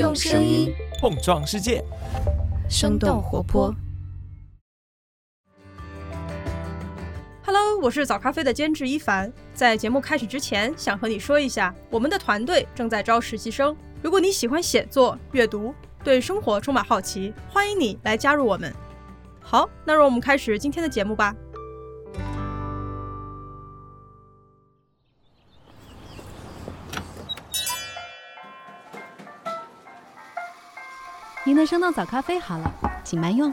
用声音碰撞世界，生动活泼。Hello，我是早咖啡的监制一凡。在节目开始之前，想和你说一下，我们的团队正在招实习生。如果你喜欢写作、阅读，对生活充满好奇，欢迎你来加入我们。好，那让我们开始今天的节目吧。您的生动早咖啡好了，请慢用。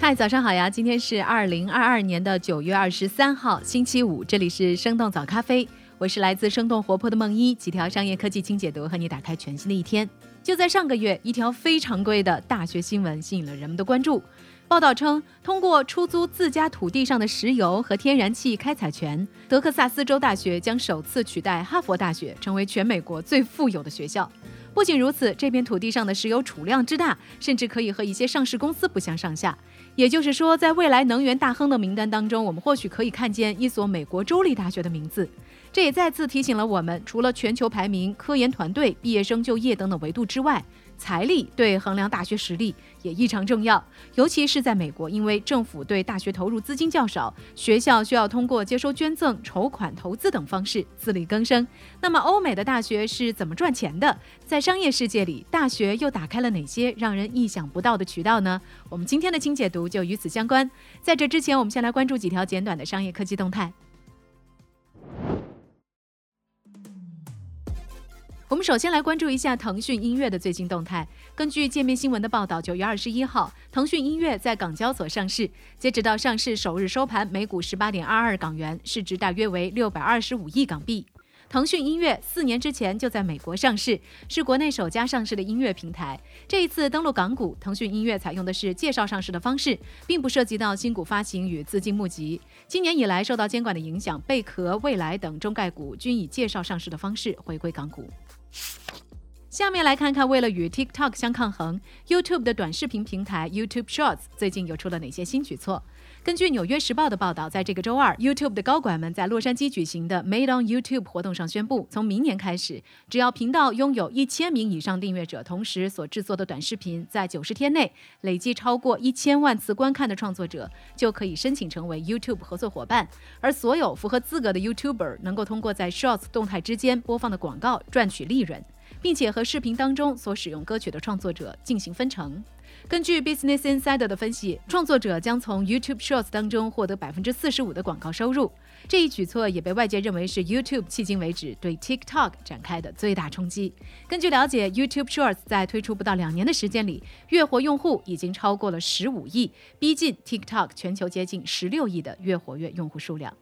嗨，早上好呀！今天是二零二二年的九月二十三号，星期五，这里是生动早咖啡，我是来自生动活泼的梦一，几条商业科技轻解读，和你打开全新的一天。就在上个月，一条非常规的大学新闻吸引了人们的关注。报道称，通过出租自家土地上的石油和天然气开采权，德克萨斯州大学将首次取代哈佛大学，成为全美国最富有的学校。不仅如此，这片土地上的石油储量之大，甚至可以和一些上市公司不相上下。也就是说，在未来能源大亨的名单当中，我们或许可以看见一所美国州立大学的名字。这也再次提醒了我们，除了全球排名、科研团队、毕业生就业等等维度之外，财力对衡量大学实力也异常重要，尤其是在美国，因为政府对大学投入资金较少，学校需要通过接收捐赠、筹款、投资等方式自力更生。那么，欧美的大学是怎么赚钱的？在商业世界里，大学又打开了哪些让人意想不到的渠道呢？我们今天的精解读就与此相关。在这之前，我们先来关注几条简短的商业科技动态。我们首先来关注一下腾讯音乐的最新动态。根据界面新闻的报道，九月二十一号，腾讯音乐在港交所上市。截止到上市首日收盘，每股十八点二二港元，市值大约为六百二十五亿港币。腾讯音乐四年之前就在美国上市，是国内首家上市的音乐平台。这一次登陆港股，腾讯音乐采用的是介绍上市的方式，并不涉及到新股发行与资金募集。今年以来，受到监管的影响，贝壳、未来等中概股均以介绍上市的方式回归港股。下面来看看，为了与 TikTok 相抗衡，YouTube 的短视频平台 YouTube Shorts 最近又出了哪些新举措？根据《纽约时报》的报道，在这个周二，YouTube 的高管们在洛杉矶举行的 Made on YouTube 活动上宣布，从明年开始，只要频道拥有一千名以上订阅者，同时所制作的短视频在九十天内累计超过一千万次观看的创作者，就可以申请成为 YouTube 合作伙伴。而所有符合资格的 YouTuber 能够通过在 Shorts 动态之间播放的广告赚取利润。并且和视频当中所使用歌曲的创作者进行分成。根据 Business Insider 的分析，创作者将从 YouTube Shorts 当中获得百分之四十五的广告收入。这一举措也被外界认为是 YouTube 迄今为止对 TikTok 展开的最大冲击。根据了解，YouTube Shorts 在推出不到两年的时间里，月活用户已经超过了十五亿，逼近 TikTok 全球接近十六亿的月活跃用户数量。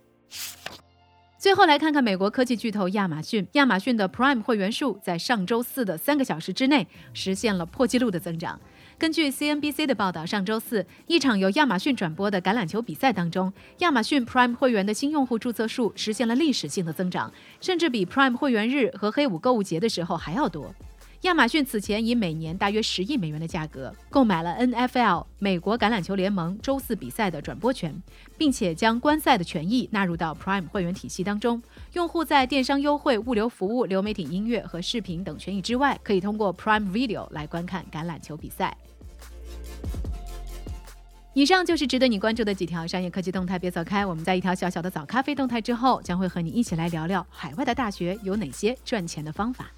最后来看看美国科技巨头亚马逊，亚马逊的 Prime 会员数在上周四的三个小时之内实现了破纪录的增长。根据 CNBC 的报道，上周四一场由亚马逊转播的橄榄球比赛当中，亚马逊 Prime 会员的新用户注册数实现了历史性的增长，甚至比 Prime 会员日和黑五购物节的时候还要多。亚马逊此前以每年大约十亿美元的价格购买了 NFL 美国橄榄球联盟周四比赛的转播权，并且将观赛的权益纳入到 Prime 会员体系当中。用户在电商优惠、物流服务、流媒体音乐和视频等权益之外，可以通过 Prime Video 来观看橄榄球比赛。以上就是值得你关注的几条商业科技动态，别走开。我们在一条小小的早咖啡动态之后，将会和你一起来聊聊海外的大学有哪些赚钱的方法。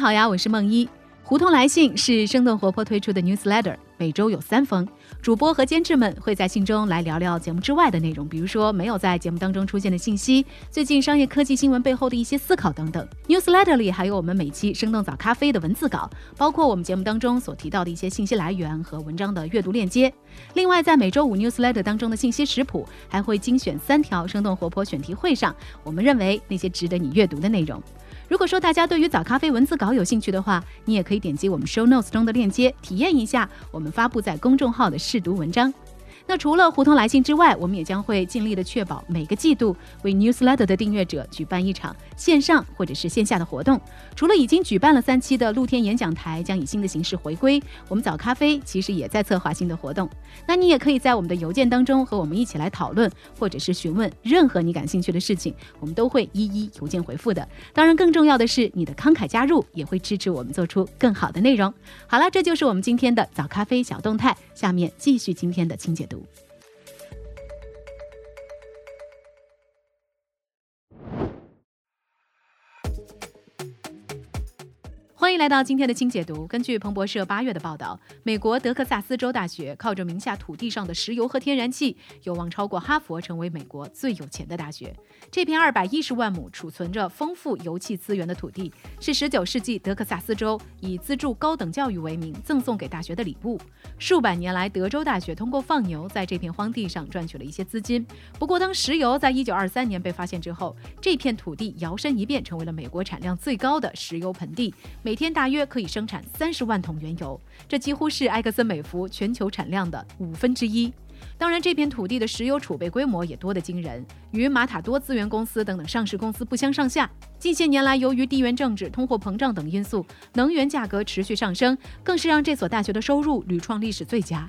好呀，我是梦一。胡同来信是生动活泼推出的 newsletter，每周有三封。主播和监制们会在信中来聊聊节目之外的内容，比如说没有在节目当中出现的信息，最近商业科技新闻背后的一些思考等等。newsletter 里还有我们每期生动早咖啡的文字稿，包括我们节目当中所提到的一些信息来源和文章的阅读链接。另外，在每周五 newsletter 当中的信息食谱，还会精选三条生动活泼选题会上我们认为那些值得你阅读的内容。如果说大家对于早咖啡文字稿有兴趣的话，你也可以点击我们 show notes 中的链接，体验一下我们发布在公众号的试读文章。那除了胡同来信之外，我们也将会尽力的确保每个季度为 Newsletter 的订阅者举办一场线上或者是线下的活动。除了已经举办了三期的露天演讲台将以新的形式回归，我们早咖啡其实也在策划新的活动。那你也可以在我们的邮件当中和我们一起来讨论，或者是询问任何你感兴趣的事情，我们都会一一邮件回复的。当然，更重要的是你的慷慨加入也会支持我们做出更好的内容。好了，这就是我们今天的早咖啡小动态。下面继续今天的清解读。you. 欢迎来到今天的清解读。根据彭博社八月的报道，美国德克萨斯州大学靠着名下土地上的石油和天然气，有望超过哈佛，成为美国最有钱的大学。这片二百一十万亩储存着丰富油气资源的土地，是十九世纪德克萨斯州以资助高等教育为名赠送给大学的礼物。数百年来，德州大学通过放牛在这片荒地上赚取了一些资金。不过，当石油在一九二三年被发现之后，这片土地摇身一变，成为了美国产量最高的石油盆地。每天大约可以生产三十万桶原油，这几乎是埃克森美孚全球产量的五分之一。当然，这片土地的石油储备规模也多得惊人，与马塔多资源公司等等上市公司不相上下。近些年来，由于地缘政治、通货膨胀等因素，能源价格持续上升，更是让这所大学的收入屡创历史最佳。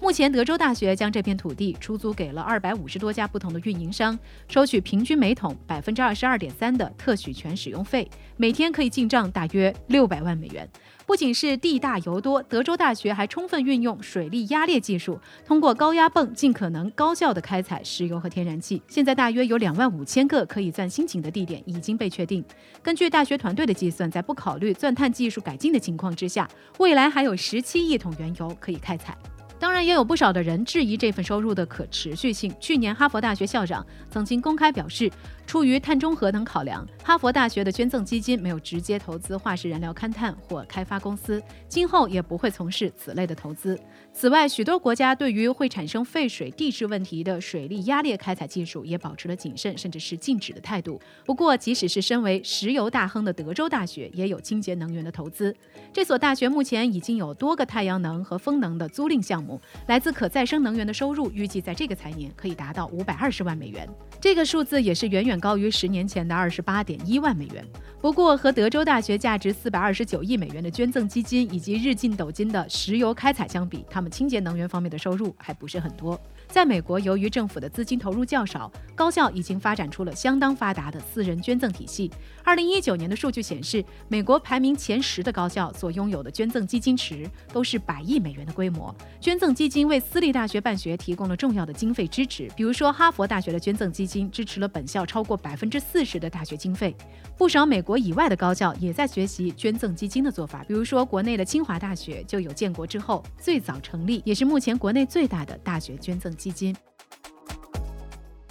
目前，德州大学将这片土地出租给了二百五十多家不同的运营商，收取平均每桶百分之二十二点三的特许权使用费，每天可以进账大约六百万美元。不仅是地大油多，德州大学还充分运用水力压裂技术，通过高压泵尽可能高效地开采石油和天然气。现在大约有两万五千个可以钻新井的地点已经被确定。根据大学团队的计算，在不考虑钻探技术改进的情况之下，未来还有十七亿桶原油可以开采。当然，也有不少的人质疑这份收入的可持续性。去年，哈佛大学校长曾经公开表示，出于碳中和等考量，哈佛大学的捐赠基金没有直接投资化石燃料勘探或开发公司，今后也不会从事此类的投资。此外，许多国家对于会产生废水地质问题的水力压裂开采技术也保持了谨慎甚至是禁止的态度。不过，即使是身为石油大亨的德州大学，也有清洁能源的投资。这所大学目前已经有多个太阳能和风能的租赁项目。来自可再生能源的收入预计在这个财年可以达到五百二十万美元，这个数字也是远远高于十年前的二十八点一万美元。不过，和德州大学价值四百二十九亿美元的捐赠基金以及日进斗金的石油开采相比，他们清洁能源方面的收入还不是很多。在美国，由于政府的资金投入较少，高校已经发展出了相当发达的私人捐赠体系。二零一九年的数据显示，美国排名前十的高校所拥有的捐赠基金池都是百亿美元的规模。捐赠基金为私立大学办学提供了重要的经费支持，比如说哈佛大学的捐赠基金支持了本校超过百分之四十的大学经费。不少美国以外的高校也在学习捐赠基金的做法，比如说国内的清华大学就有建国之后最早成立，也是目前国内最大的大学捐赠。基金，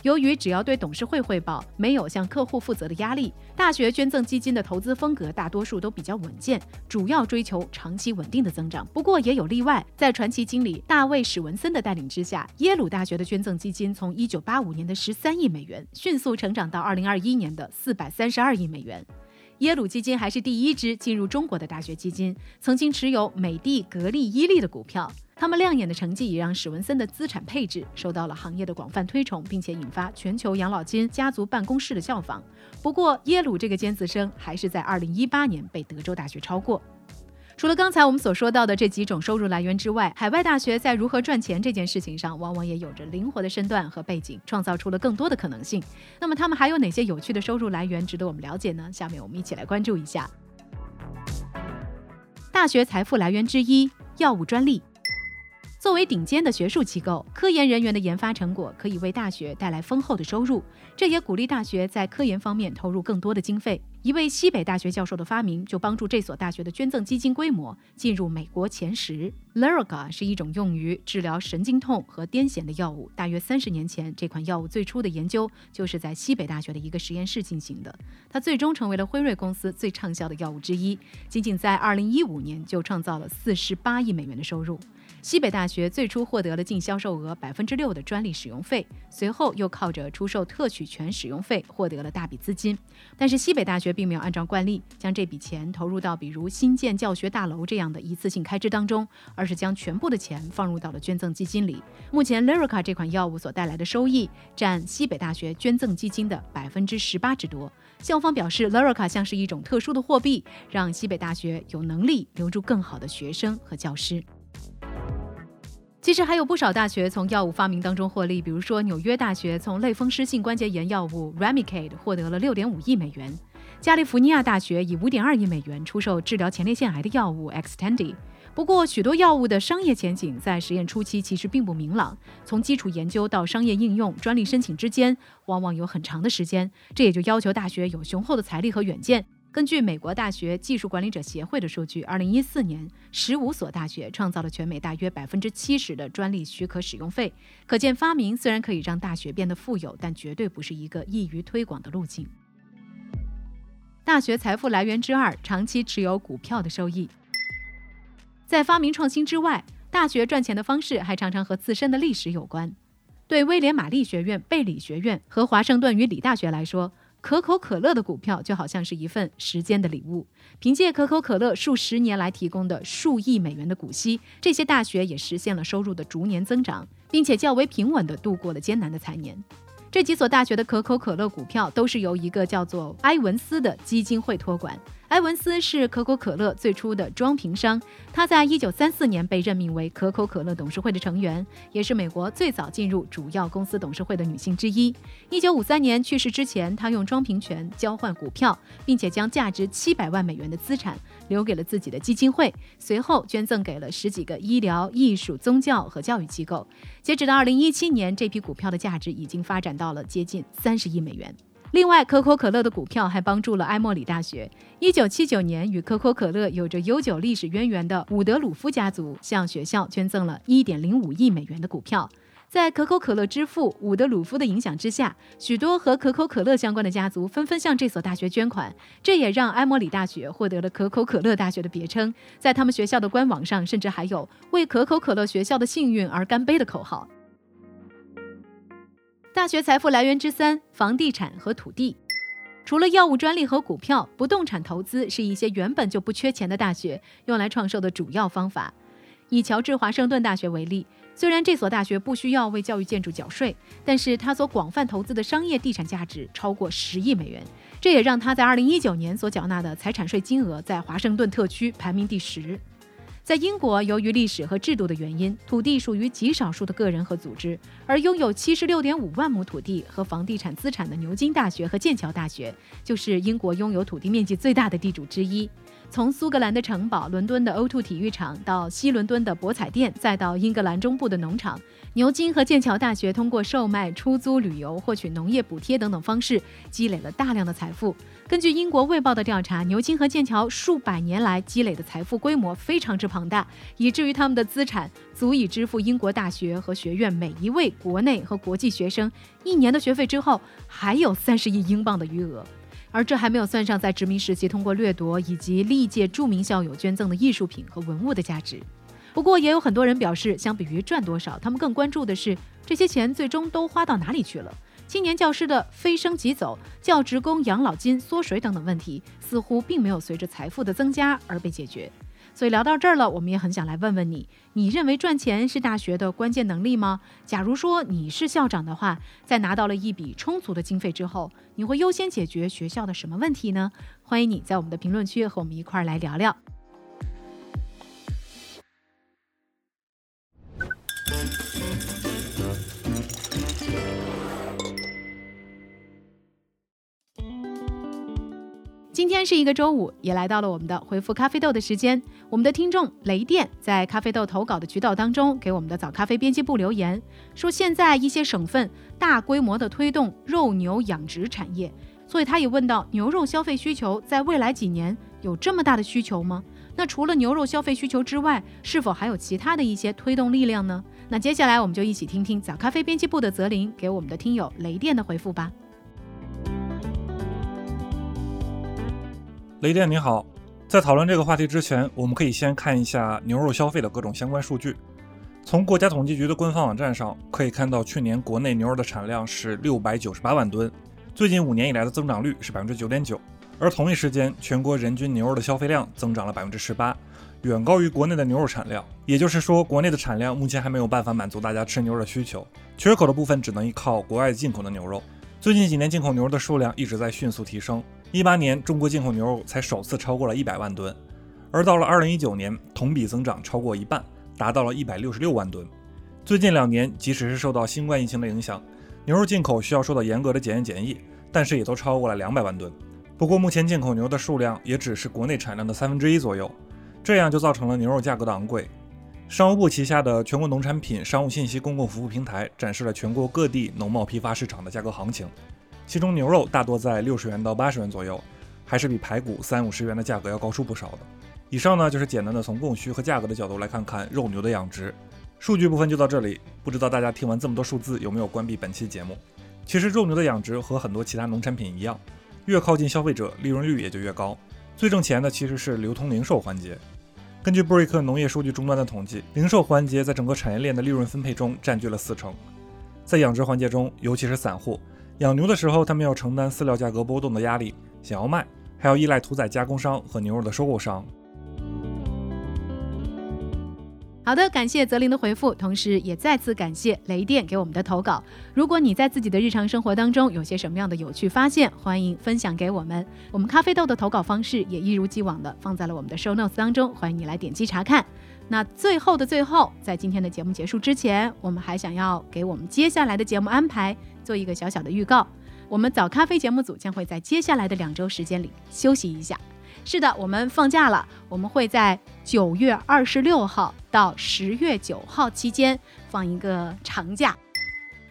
由于只要对董事会汇报，没有向客户负责的压力，大学捐赠基金的投资风格大多数都比较稳健，主要追求长期稳定的增长。不过也有例外，在传奇经理大卫史文森的带领之下，耶鲁大学的捐赠基金从1985年的13亿美元迅速成长到2021年的432亿美元。耶鲁基金还是第一支进入中国的大学基金，曾经持有美的、格力、伊利的股票。他们亮眼的成绩也让史文森的资产配置受到了行业的广泛推崇，并且引发全球养老金家族办公室的效仿。不过，耶鲁这个尖子生还是在2018年被德州大学超过。除了刚才我们所说到的这几种收入来源之外，海外大学在如何赚钱这件事情上，往往也有着灵活的身段和背景，创造出了更多的可能性。那么，他们还有哪些有趣的收入来源值得我们了解呢？下面我们一起来关注一下。大学财富来源之一：药物专利。作为顶尖的学术机构，科研人员的研发成果可以为大学带来丰厚的收入，这也鼓励大学在科研方面投入更多的经费。一位西北大学教授的发明，就帮助这所大学的捐赠基金规模进入美国前十。Laraga 是一种用于治疗神经痛和癫痫的药物。大约三十年前，这款药物最初的研究就是在西北大学的一个实验室进行的。它最终成为了辉瑞公司最畅销的药物之一，仅仅在二零一五年就创造了四十八亿美元的收入。西北大学最初获得了净销售额百分之六的专利使用费，随后又靠着出售特许权使用费获得了大笔资金。但是西北大学并没有按照惯例将这笔钱投入到比如新建教学大楼这样的一次性开支当中，而是将全部的钱放入到了捐赠基金里。目前 Lyrica 这款药物所带来的收益占西北大学捐赠基金的百分之十八之多。校方表示，Lyrica 像是一种特殊的货币，让西北大学有能力留住更好的学生和教师。其实还有不少大学从药物发明当中获利，比如说纽约大学从类风湿性关节炎药物 Remicade 获得了六点五亿美元，加利福尼亚大学以五点二亿美元出售治疗前列腺癌的药物 Xtandi。不过，许多药物的商业前景在实验初期其实并不明朗，从基础研究到商业应用、专利申请之间往往有很长的时间，这也就要求大学有雄厚的财力和远见。根据美国大学技术管理者协会的数据，二零一四年，十五所大学创造了全美大约百分之七十的专利许可使用费。可见，发明虽然可以让大学变得富有，但绝对不是一个易于推广的路径。大学财富来源之二，长期持有股票的收益。在发明创新之外，大学赚钱的方式还常常和自身的历史有关。对威廉玛丽学院、贝里学院和华盛顿与理大学来说，可口可乐的股票就好像是一份时间的礼物。凭借可口可乐数十年来提供的数亿美元的股息，这些大学也实现了收入的逐年增长，并且较为平稳地度过了艰难的财年。这几所大学的可口可乐股票都是由一个叫做埃文斯的基金会托管。埃文斯是可口可乐最初的装瓶商，他在一九三四年被任命为可口可乐董事会的成员，也是美国最早进入主要公司董事会的女性之一。一九五三年去世之前，他用装瓶权交换股票，并且将价值七百万美元的资产留给了自己的基金会，随后捐赠给了十几个医疗、艺术、宗教和教育机构。截止到二零一七年，这批股票的价值已经发展到了接近三十亿美元。另外，可口可乐的股票还帮助了埃默里大学。一九七九年，与可口可乐有着悠久历史渊源的伍德鲁夫家族向学校捐赠了一点零五亿美元的股票。在可口可乐之父伍德鲁夫的影响之下，许多和可口可乐相关的家族纷纷向这所大学捐款，这也让埃默里大学获得了可口可乐大学的别称。在他们学校的官网上，甚至还有“为可口可乐学校的幸运而干杯”的口号。大学财富来源之三，房地产和土地。除了药物专利和股票，不动产投资是一些原本就不缺钱的大学用来创收的主要方法。以乔治华盛顿大学为例，虽然这所大学不需要为教育建筑缴税，但是它所广泛投资的商业地产价值超过十亿美元，这也让它在2019年所缴纳的财产税金额在华盛顿特区排名第十。在英国，由于历史和制度的原因，土地属于极少数的个人和组织。而拥有七十六点五万亩土地和房地产资产的牛津大学和剑桥大学，就是英国拥有土地面积最大的地主之一。从苏格兰的城堡、伦敦的 O2 体育场到西伦敦的博彩店，再到英格兰中部的农场，牛津和剑桥大学通过售卖、出租、旅游、获取农业补贴等等方式，积累了大量的财富。根据英国卫报的调查，牛津和剑桥数百年来积累的财富规模非常之庞大，以至于他们的资产足以支付英国大学和学院每一位国内和国际学生一年的学费之后，还有三十亿英镑的余额。而这还没有算上在殖民时期通过掠夺以及历届著名校友捐赠的艺术品和文物的价值。不过，也有很多人表示，相比于赚多少，他们更关注的是这些钱最终都花到哪里去了。青年教师的飞升即走、教职工养老金缩水等等问题，似乎并没有随着财富的增加而被解决。所以聊到这儿了，我们也很想来问问你：你认为赚钱是大学的关键能力吗？假如说你是校长的话，在拿到了一笔充足的经费之后，你会优先解决学校的什么问题呢？欢迎你在我们的评论区和我们一块儿来聊聊。今天是一个周五，也来到了我们的回复咖啡豆的时间。我们的听众雷电在咖啡豆投稿的渠道当中，给我们的早咖啡编辑部留言说，现在一些省份大规模的推动肉牛养殖产业，所以他也问到，牛肉消费需求在未来几年有这么大的需求吗？那除了牛肉消费需求之外，是否还有其他的一些推动力量呢？那接下来我们就一起听听早咖啡编辑部的泽林给我们的听友雷电的回复吧。雷电你好，在讨论这个话题之前，我们可以先看一下牛肉消费的各种相关数据。从国家统计局的官方网站上可以看到，去年国内牛肉的产量是六百九十八万吨，最近五年以来的增长率是百分之九点九。而同一时间，全国人均牛肉的消费量增长了百分之十八，远高于国内的牛肉产量。也就是说，国内的产量目前还没有办法满足大家吃牛肉的需求，缺口的部分只能依靠国外进口的牛肉。最近几年进口牛肉的数量一直在迅速提升，一八年中国进口牛肉才首次超过了一百万吨，而到了二零一九年，同比增长超过一半，达到了一百六十六万吨。最近两年，即使是受到新冠疫情的影响，牛肉进口需要受到严格的检验检疫，但是也都超过了两百万吨。不过，目前进口牛的数量也只是国内产量的三分之一左右，这样就造成了牛肉价格的昂贵。商务部旗下的全国农产品商务信息公共服务平台展示了全国各地农贸批发市场的价格行情，其中牛肉大多在六十元到八十元左右，还是比排骨三五十元的价格要高出不少的。以上呢就是简单的从供需和价格的角度来看看肉牛的养殖。数据部分就到这里，不知道大家听完这么多数字有没有关闭本期节目？其实肉牛的养殖和很多其他农产品一样。越靠近消费者，利润率也就越高。最挣钱的其实是流通零售环节。根据布瑞克农业数据终端的统计，零售环节在整个产业链的利润分配中占据了四成。在养殖环节中，尤其是散户养牛的时候，他们要承担饲料价格波动的压力，想要卖，还要依赖屠宰加工商和牛肉的收购商。好的，感谢泽林的回复，同时也再次感谢雷电给我们的投稿。如果你在自己的日常生活当中有些什么样的有趣发现，欢迎分享给我们。我们咖啡豆的投稿方式也一如既往的放在了我们的 show notes 当中，欢迎你来点击查看。那最后的最后，在今天的节目结束之前，我们还想要给我们接下来的节目安排做一个小小的预告。我们早咖啡节目组将会在接下来的两周时间里休息一下。是的，我们放假了，我们会在九月二十六号到十月九号期间放一个长假。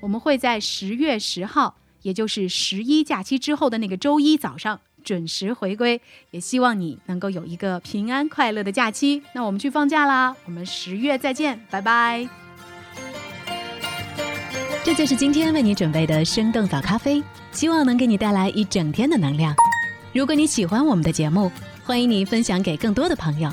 我们会在十月十号，也就是十一假期之后的那个周一早上准时回归。也希望你能够有一个平安快乐的假期。那我们去放假啦，我们十月再见，拜拜。这就是今天为你准备的生动早咖啡，希望能给你带来一整天的能量。如果你喜欢我们的节目，欢迎你分享给更多的朋友，